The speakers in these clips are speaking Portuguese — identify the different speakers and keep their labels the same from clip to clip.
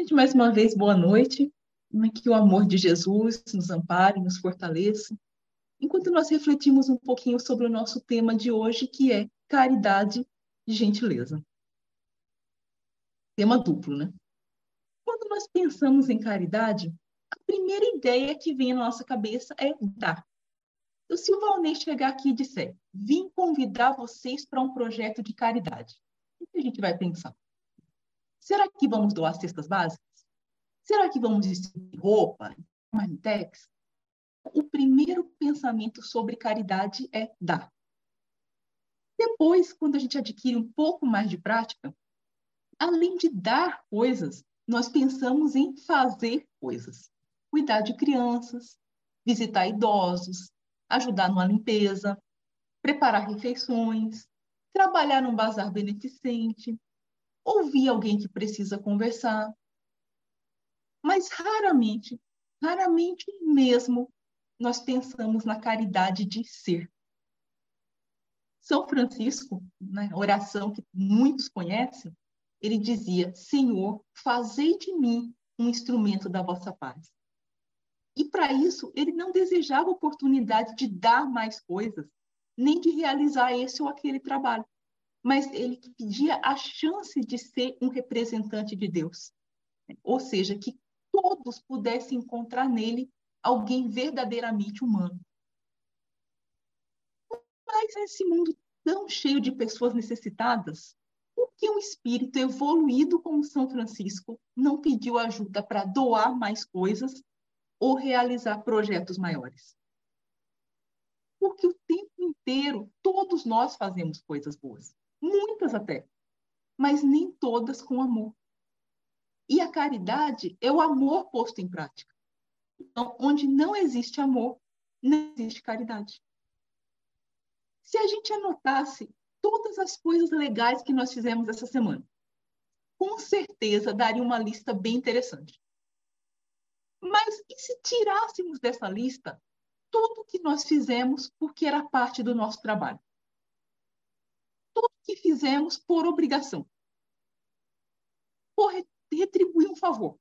Speaker 1: Gente, mais uma vez, boa noite. Que o amor de Jesus nos ampare, nos fortaleça. Enquanto nós refletimos um pouquinho sobre o nosso tema de hoje, que é caridade e gentileza. Tema duplo, né? Quando nós pensamos em caridade, a primeira ideia que vem na nossa cabeça é dar. Então, se o Valnei chegar aqui e disser, vim convidar vocês para um projeto de caridade, o que a gente vai pensar? Será que vamos doar cestas básicas? Será que vamos distribuir roupa, marmitex? O primeiro pensamento sobre caridade é dar. Depois, quando a gente adquire um pouco mais de prática, além de dar coisas, nós pensamos em fazer coisas. Cuidar de crianças, visitar idosos, ajudar numa limpeza, preparar refeições, trabalhar num bazar beneficente, ouvir alguém que precisa conversar. Mas raramente, raramente mesmo, nós pensamos na caridade de ser. São Francisco, na né, oração que muitos conhecem, ele dizia: Senhor, fazei de mim um instrumento da vossa paz. E para isso, ele não desejava oportunidade de dar mais coisas, nem de realizar esse ou aquele trabalho mas ele pedia a chance de ser um representante de Deus. Ou seja, que todos pudessem encontrar nele alguém verdadeiramente humano. Mas nesse mundo tão cheio de pessoas necessitadas, por que um espírito evoluído como São Francisco não pediu ajuda para doar mais coisas ou realizar projetos maiores? Porque o tempo inteiro todos nós fazemos coisas boas muitas até, mas nem todas com amor. E a caridade é o amor posto em prática. Então, onde não existe amor, não existe caridade. Se a gente anotasse todas as coisas legais que nós fizemos essa semana, com certeza daria uma lista bem interessante. Mas e se tirássemos dessa lista tudo que nós fizemos porque era parte do nosso trabalho? Fizemos por obrigação, por retribuir um favor,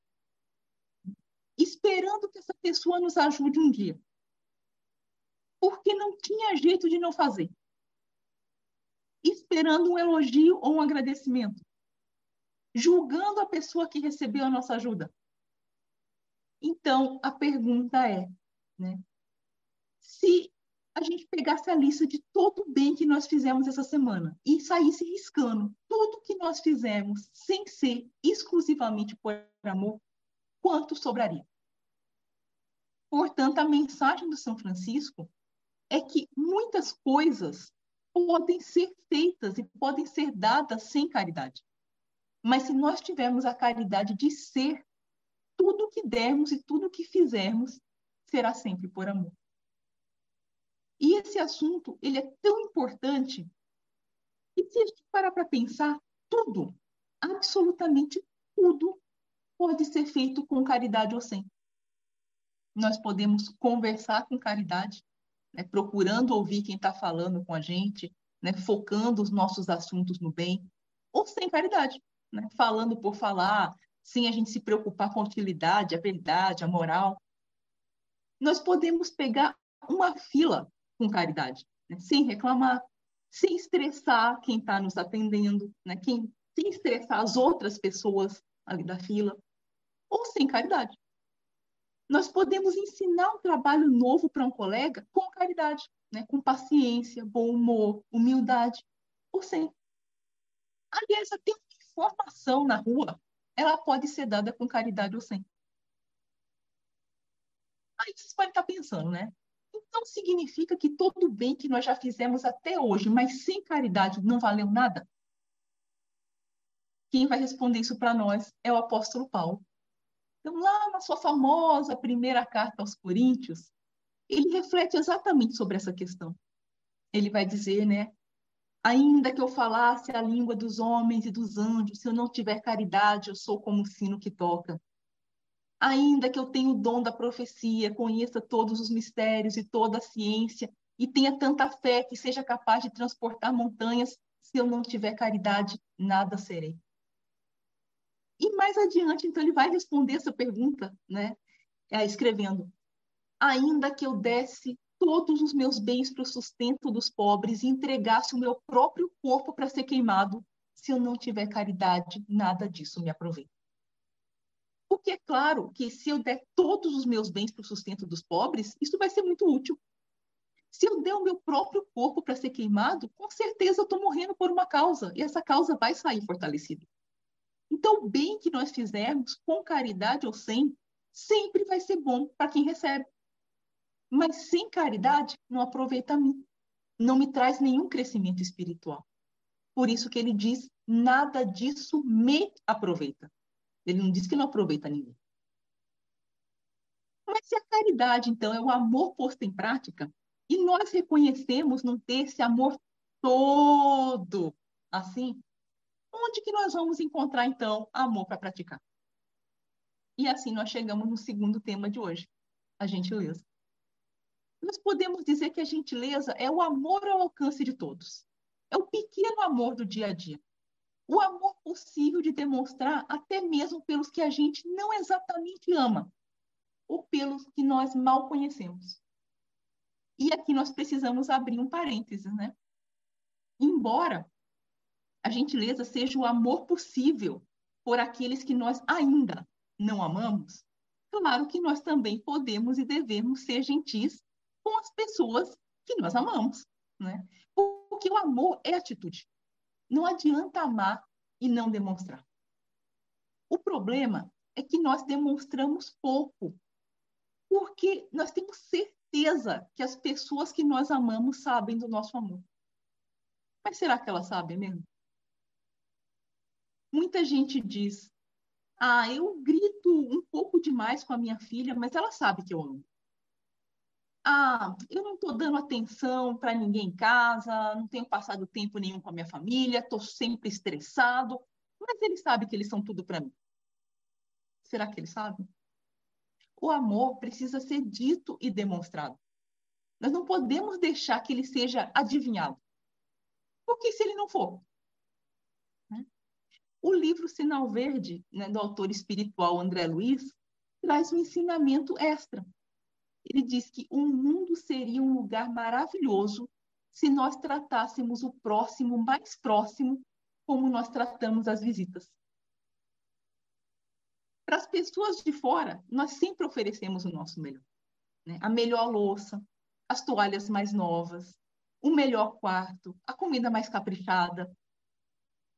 Speaker 1: esperando que essa pessoa nos ajude um dia, porque não tinha jeito de não fazer, esperando um elogio ou um agradecimento, julgando a pessoa que recebeu a nossa ajuda. Então, a pergunta é, né, se a gente pegasse a lista de todo o bem que nós fizemos essa semana e saísse riscando tudo que nós fizemos sem ser exclusivamente por amor, quanto sobraria? Portanto, a mensagem do São Francisco é que muitas coisas podem ser feitas e podem ser dadas sem caridade. Mas se nós tivermos a caridade de ser, tudo que dermos e tudo que fizermos será sempre por amor. E esse assunto, ele é tão importante que se a gente parar para pensar, tudo, absolutamente tudo, pode ser feito com caridade ou sem. Nós podemos conversar com caridade, né, procurando ouvir quem está falando com a gente, né, focando os nossos assuntos no bem, ou sem caridade, né, falando por falar, sem a gente se preocupar com a utilidade, a verdade, a moral. Nós podemos pegar uma fila com caridade, né? sem reclamar, sem estressar quem está nos atendendo, né? quem, sem estressar as outras pessoas ali da fila, ou sem caridade. Nós podemos ensinar um trabalho novo para um colega com caridade, né? com paciência, bom humor, humildade, ou sem. Aliás, até uma informação na rua, ela pode ser dada com caridade ou sem. Aí vocês podem estar pensando, né? Então significa que todo o bem que nós já fizemos até hoje, mas sem caridade, não valeu nada? Quem vai responder isso para nós é o apóstolo Paulo. Então, lá na sua famosa primeira carta aos Coríntios, ele reflete exatamente sobre essa questão. Ele vai dizer, né? Ainda que eu falasse a língua dos homens e dos anjos, se eu não tiver caridade, eu sou como o sino que toca ainda que eu tenha o dom da profecia, conheça todos os mistérios e toda a ciência, e tenha tanta fé que seja capaz de transportar montanhas, se eu não tiver caridade, nada serei. E mais adiante, então, ele vai responder essa pergunta, né? É, escrevendo: Ainda que eu desse todos os meus bens para o sustento dos pobres e entregasse o meu próprio corpo para ser queimado, se eu não tiver caridade, nada disso me aproveita. Porque é claro que se eu der todos os meus bens para o sustento dos pobres, isso vai ser muito útil. Se eu der o meu próprio corpo para ser queimado, com certeza eu estou morrendo por uma causa, e essa causa vai sair fortalecida. Então, o bem que nós fizermos, com caridade ou sem, sempre vai ser bom para quem recebe. Mas sem caridade, não aproveita a mim. Não me traz nenhum crescimento espiritual. Por isso que ele diz: nada disso me aproveita. Ele não diz que não aproveita ninguém. Mas se a caridade, então, é o amor posto em prática, e nós reconhecemos não ter esse amor todo assim, onde que nós vamos encontrar, então, amor para praticar? E assim nós chegamos no segundo tema de hoje, a gentileza. Nós podemos dizer que a gentileza é o amor ao alcance de todos. É o pequeno amor do dia a dia. O amor possível de demonstrar até mesmo pelos que a gente não exatamente ama, ou pelos que nós mal conhecemos. E aqui nós precisamos abrir um parênteses, né? Embora a gentileza seja o amor possível por aqueles que nós ainda não amamos, claro que nós também podemos e devemos ser gentis com as pessoas que nós amamos, né? Porque o amor é atitude. Não adianta amar e não demonstrar. O problema é que nós demonstramos pouco, porque nós temos certeza que as pessoas que nós amamos sabem do nosso amor. Mas será que elas sabem mesmo? Muita gente diz: Ah, eu grito um pouco demais com a minha filha, mas ela sabe que eu amo. Ah, eu não estou dando atenção para ninguém em casa, não tenho passado tempo nenhum com a minha família, estou sempre estressado, mas ele sabe que eles são tudo para mim. Será que ele sabe? o amor precisa ser dito e demonstrado. Nós não podemos deixar que ele seja adivinhado. Porque se ele não for? Né? O livro Sinal Verde, né, do autor espiritual André Luiz, traz um ensinamento extra. Ele diz que o mundo seria um lugar maravilhoso se nós tratássemos o próximo mais próximo como nós tratamos as visitas. Para as pessoas de fora, nós sempre oferecemos o nosso melhor. Né? A melhor louça, as toalhas mais novas, o melhor quarto, a comida mais caprichada.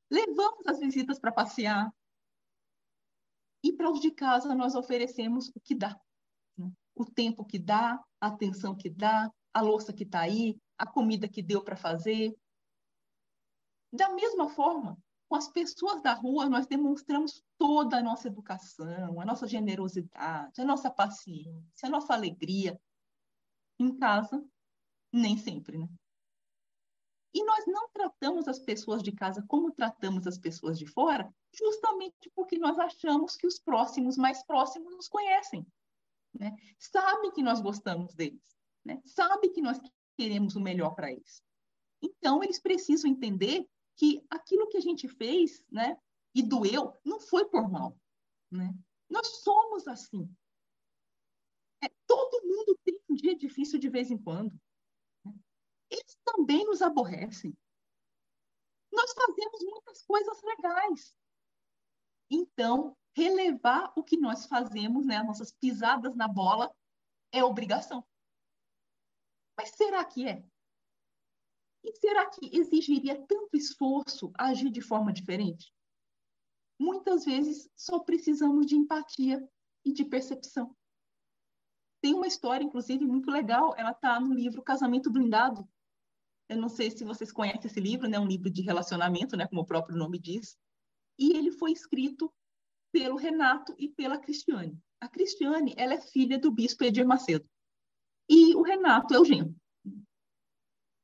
Speaker 1: Levamos as visitas para passear. E para os de casa, nós oferecemos o que dá. O tempo que dá, a atenção que dá, a louça que está aí, a comida que deu para fazer. Da mesma forma, com as pessoas da rua, nós demonstramos toda a nossa educação, a nossa generosidade, a nossa paciência, a nossa alegria. Em casa, nem sempre, né? E nós não tratamos as pessoas de casa como tratamos as pessoas de fora, justamente porque nós achamos que os próximos, mais próximos, nos conhecem. Né? Sabem que nós gostamos deles. Né? Sabem que nós queremos o melhor para eles. Então, eles precisam entender que aquilo que a gente fez, né, e doeu, não foi por mal, né? Nós somos assim. É, todo mundo tem um dia difícil de vez em quando. Né? Eles também nos aborrecem. Nós fazemos muitas coisas legais. Então, relevar o que nós fazemos, né, as nossas pisadas na bola, é obrigação. Mas será que é? E será que exigiria tanto esforço agir de forma diferente? Muitas vezes só precisamos de empatia e de percepção. Tem uma história, inclusive, muito legal, ela está no livro Casamento Blindado. Eu não sei se vocês conhecem esse livro, né? um livro de relacionamento, né? como o próprio nome diz. E ele foi escrito pelo Renato e pela Cristiane. A Cristiane, ela é filha do bispo Edir Macedo. E o Renato é o genro.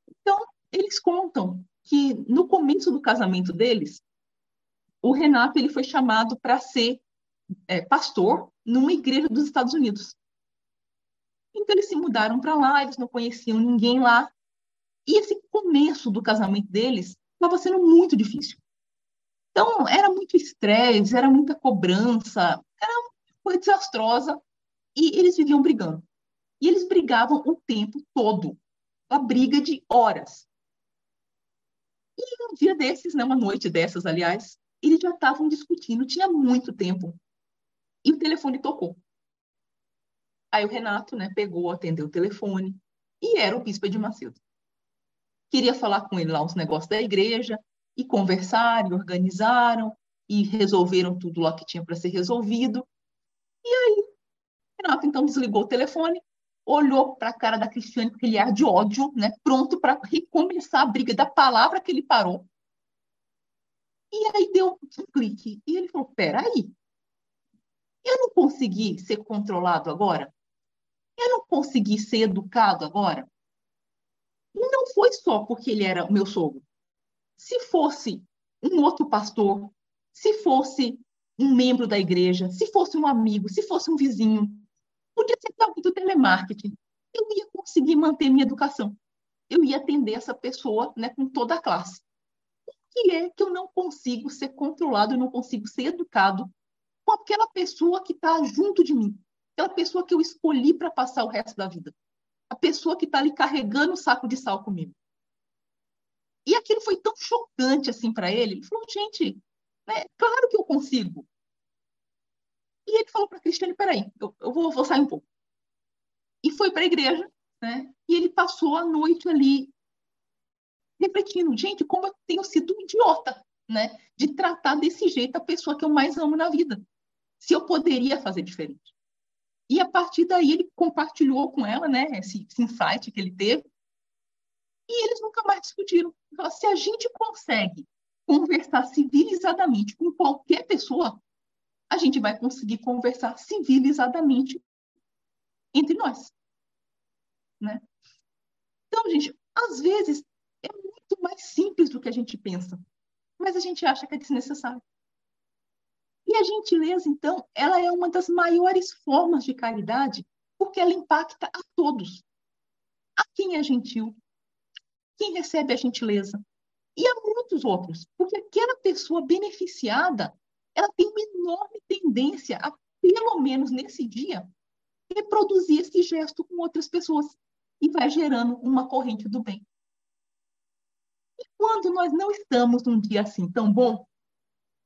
Speaker 1: Então, eles contam que no começo do casamento deles, o Renato ele foi chamado para ser é, pastor numa igreja dos Estados Unidos. Então eles se mudaram para lá, eles não conheciam ninguém lá. E esse começo do casamento deles estava sendo muito difícil. Então, era muito estresse, era muita cobrança, era uma coisa desastrosa, e eles viviam brigando. E eles brigavam o tempo todo, a briga de horas. E um dia desses, né, uma noite dessas, aliás, eles já estavam discutindo, tinha muito tempo. E o telefone tocou. Aí o Renato, né, pegou, atendeu o telefone, e era o bispo de Macedo. Queria falar com ele lá os negócios da igreja, e conversaram, e organizaram, e resolveram tudo lá que tinha para ser resolvido. E aí, Renato então desligou o telefone, olhou para a cara da Cristiane com aquele ar de ódio, né, pronto para recomeçar a briga da palavra que ele parou. E aí deu um clique. E ele falou: peraí, eu não consegui ser controlado agora? Eu não consegui ser educado agora? E não foi só porque ele era meu sogro. Se fosse um outro pastor, se fosse um membro da igreja, se fosse um amigo, se fosse um vizinho, Podia ser alguém do telemarketing. Eu ia conseguir manter minha educação. Eu ia atender essa pessoa né, com toda a classe. Por que é que eu não consigo ser controlado, eu não consigo ser educado com aquela pessoa que está junto de mim? Aquela pessoa que eu escolhi para passar o resto da vida. A pessoa que está ali carregando o saco de sal comigo. E aquilo foi tão chocante assim para ele. Ele falou, gente, né, claro que eu consigo. E ele falou para a Cristiane: peraí, eu, eu vou, vou sair um pouco. E foi para a igreja, né? E ele passou a noite ali refletindo: gente, como eu tenho sido idiota, né? De tratar desse jeito a pessoa que eu mais amo na vida. Se eu poderia fazer diferente. E a partir daí ele compartilhou com ela, né? Esse, esse insight que ele teve. E eles nunca mais discutiram. Então, se a gente consegue conversar civilizadamente com qualquer pessoa, a gente vai conseguir conversar civilizadamente entre nós. Né? Então, gente, às vezes é muito mais simples do que a gente pensa, mas a gente acha que é desnecessário. E a gentileza, então, ela é uma das maiores formas de caridade, porque ela impacta a todos. A quem é gentil, quem recebe a gentileza, e a muitos outros, porque aquela pessoa beneficiada ela tem uma enorme tendência a, pelo menos nesse dia, reproduzir esse gesto com outras pessoas e vai gerando uma corrente do bem. E quando nós não estamos num dia assim tão bom,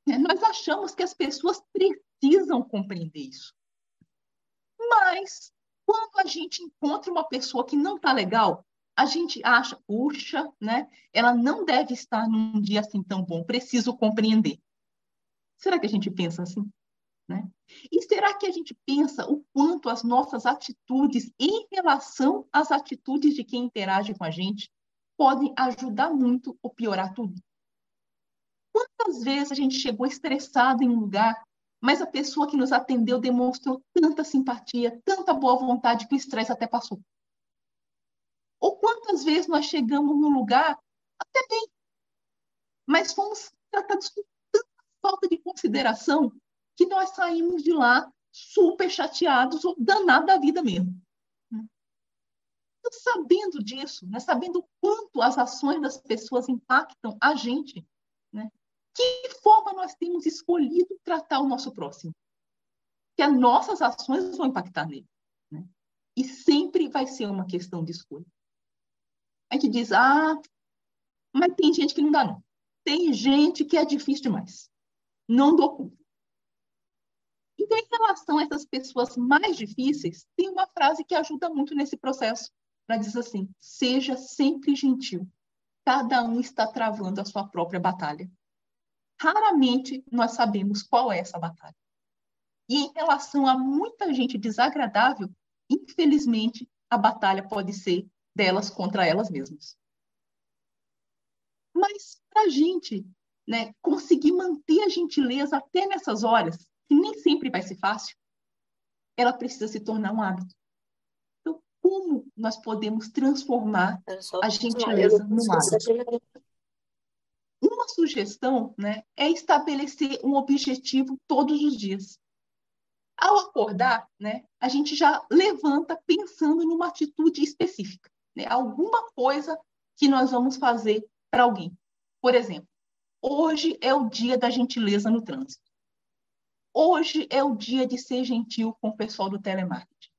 Speaker 1: né, nós achamos que as pessoas precisam compreender isso. Mas, quando a gente encontra uma pessoa que não está legal, a gente acha, puxa, né? Ela não deve estar num dia assim tão bom, preciso compreender. Será que a gente pensa assim? Né? E será que a gente pensa o quanto as nossas atitudes em relação às atitudes de quem interage com a gente podem ajudar muito ou piorar tudo? Quantas vezes a gente chegou estressado em um lugar, mas a pessoa que nos atendeu demonstrou tanta simpatia, tanta boa vontade que o estresse até passou? Quantas vezes nós chegamos num lugar até bem, mas fomos tratados com falta de consideração que nós saímos de lá super chateados ou danados da vida mesmo. Então, sabendo disso, né, sabendo o quanto as ações das pessoas impactam a gente, né, que forma nós temos escolhido tratar o nosso próximo? Que as nossas ações vão impactar nele. Né? E sempre vai ser uma questão de escolha. A gente diz, ah, mas tem gente que não dá, não. Tem gente que é difícil demais não dou conta. Então, em relação a essas pessoas mais difíceis, tem uma frase que ajuda muito nesse processo. Ela diz assim: seja sempre gentil. Cada um está travando a sua própria batalha. Raramente nós sabemos qual é essa batalha. E em relação a muita gente desagradável, infelizmente, a batalha pode ser delas contra elas mesmas. Mas para a gente né, conseguir manter a gentileza até nessas horas, que nem sempre vai ser fácil, ela precisa se tornar um hábito. Então, como nós podemos transformar a gentileza num hábito? Uma sugestão né, é estabelecer um objetivo todos os dias. Ao acordar, né, a gente já levanta pensando numa atitude específica, né, alguma coisa que nós vamos fazer para alguém. Por exemplo, Hoje é o dia da gentileza no trânsito. Hoje é o dia de ser gentil com o pessoal do telemarketing.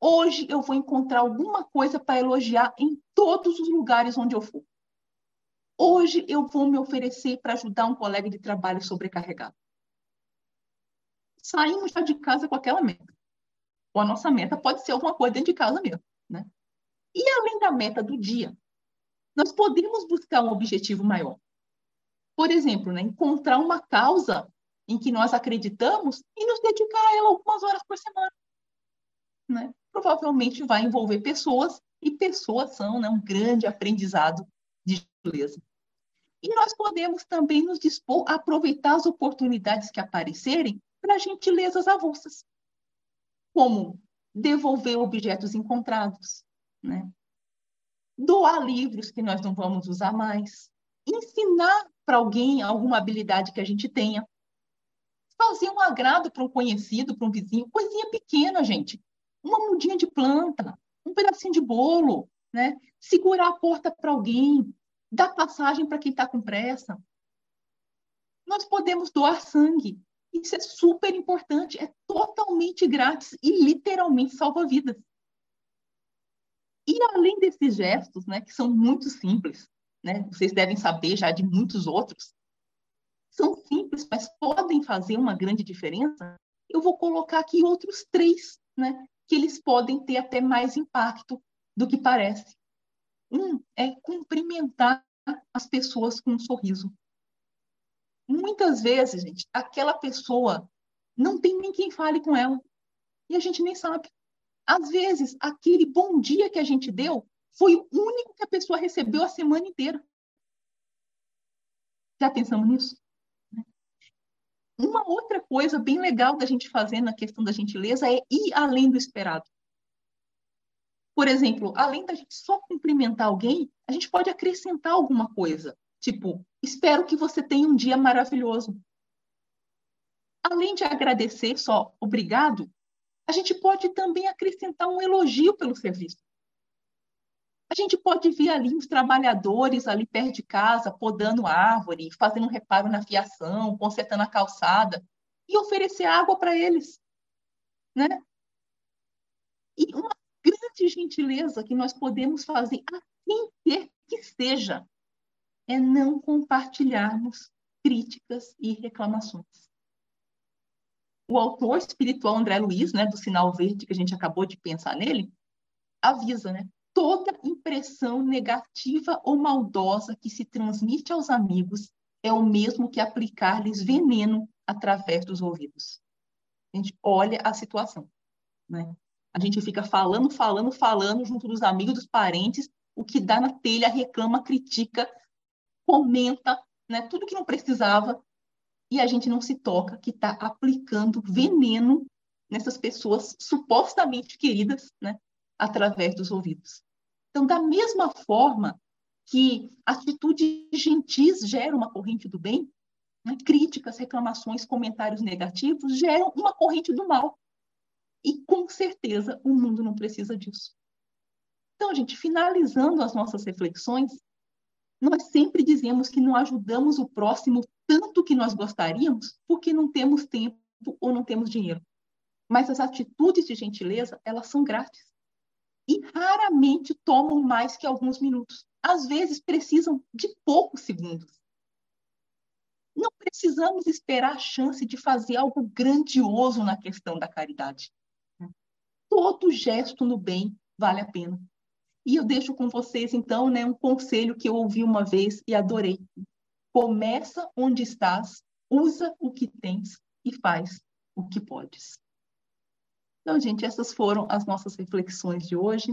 Speaker 1: Hoje eu vou encontrar alguma coisa para elogiar em todos os lugares onde eu for. Hoje eu vou me oferecer para ajudar um colega de trabalho sobrecarregado. Saímos já de casa com aquela meta. Ou a nossa meta pode ser alguma coisa dentro de casa mesmo. Né? E além da meta do dia, nós podemos buscar um objetivo maior. Por exemplo, né, encontrar uma causa em que nós acreditamos e nos dedicar a ela algumas horas por semana. Né? Provavelmente vai envolver pessoas, e pessoas são né, um grande aprendizado de beleza. E nós podemos também nos dispor a aproveitar as oportunidades que aparecerem para gentilezas avulsas, como devolver objetos encontrados, né? doar livros que nós não vamos usar mais, ensinar para alguém alguma habilidade que a gente tenha, fazer um agrado para um conhecido, para um vizinho, coisinha pequena, gente, uma mudinha de planta, um pedacinho de bolo, né? segurar a porta para alguém, dar passagem para quem está com pressa. Nós podemos doar sangue. Isso é super importante, é totalmente grátis e literalmente salva vidas. E além desses gestos, né, que são muito simples, né, vocês devem saber já de muitos outros, são simples, mas podem fazer uma grande diferença. Eu vou colocar aqui outros três, né, que eles podem ter até mais impacto do que parece. Um é cumprimentar as pessoas com um sorriso. Muitas vezes, gente, aquela pessoa não tem nem quem fale com ela e a gente nem sabe. Às vezes, aquele bom dia que a gente deu foi o único que a pessoa recebeu a semana inteira. Já pensamos nisso? Uma outra coisa bem legal da gente fazer na questão da gentileza é ir além do esperado. Por exemplo, além da gente só cumprimentar alguém, a gente pode acrescentar alguma coisa. Tipo, espero que você tenha um dia maravilhoso. Além de agradecer só obrigado, a gente pode também acrescentar um elogio pelo serviço. A gente pode ver ali os trabalhadores ali perto de casa, podando árvore, fazendo um reparo na fiação, consertando a calçada, e oferecer água para eles. Né? E uma grande gentileza que nós podemos fazer a quem quer que seja é não compartilharmos críticas e reclamações o autor espiritual André Luiz, né, do Sinal Verde, que a gente acabou de pensar nele, avisa, né? Toda impressão negativa ou maldosa que se transmite aos amigos é o mesmo que aplicar-lhes veneno através dos ouvidos. A gente olha a situação, né? A gente fica falando, falando, falando junto dos amigos, dos parentes, o que dá na telha, reclama, critica, comenta, né? Tudo que não precisava e a gente não se toca que está aplicando veneno nessas pessoas supostamente queridas, né, através dos ouvidos. Então, da mesma forma que atitudes gentis geram uma corrente do bem, né, críticas, reclamações, comentários negativos geram uma corrente do mal. E com certeza o mundo não precisa disso. Então, gente, finalizando as nossas reflexões, nós sempre dizemos que não ajudamos o próximo tanto que nós gostaríamos porque não temos tempo ou não temos dinheiro. Mas as atitudes de gentileza, elas são grátis. E raramente tomam mais que alguns minutos. Às vezes precisam de poucos segundos. Não precisamos esperar a chance de fazer algo grandioso na questão da caridade. Todo gesto no bem vale a pena. E eu deixo com vocês, então, né, um conselho que eu ouvi uma vez e adorei. Começa onde estás, usa o que tens e faz o que podes. Então, gente, essas foram as nossas reflexões de hoje.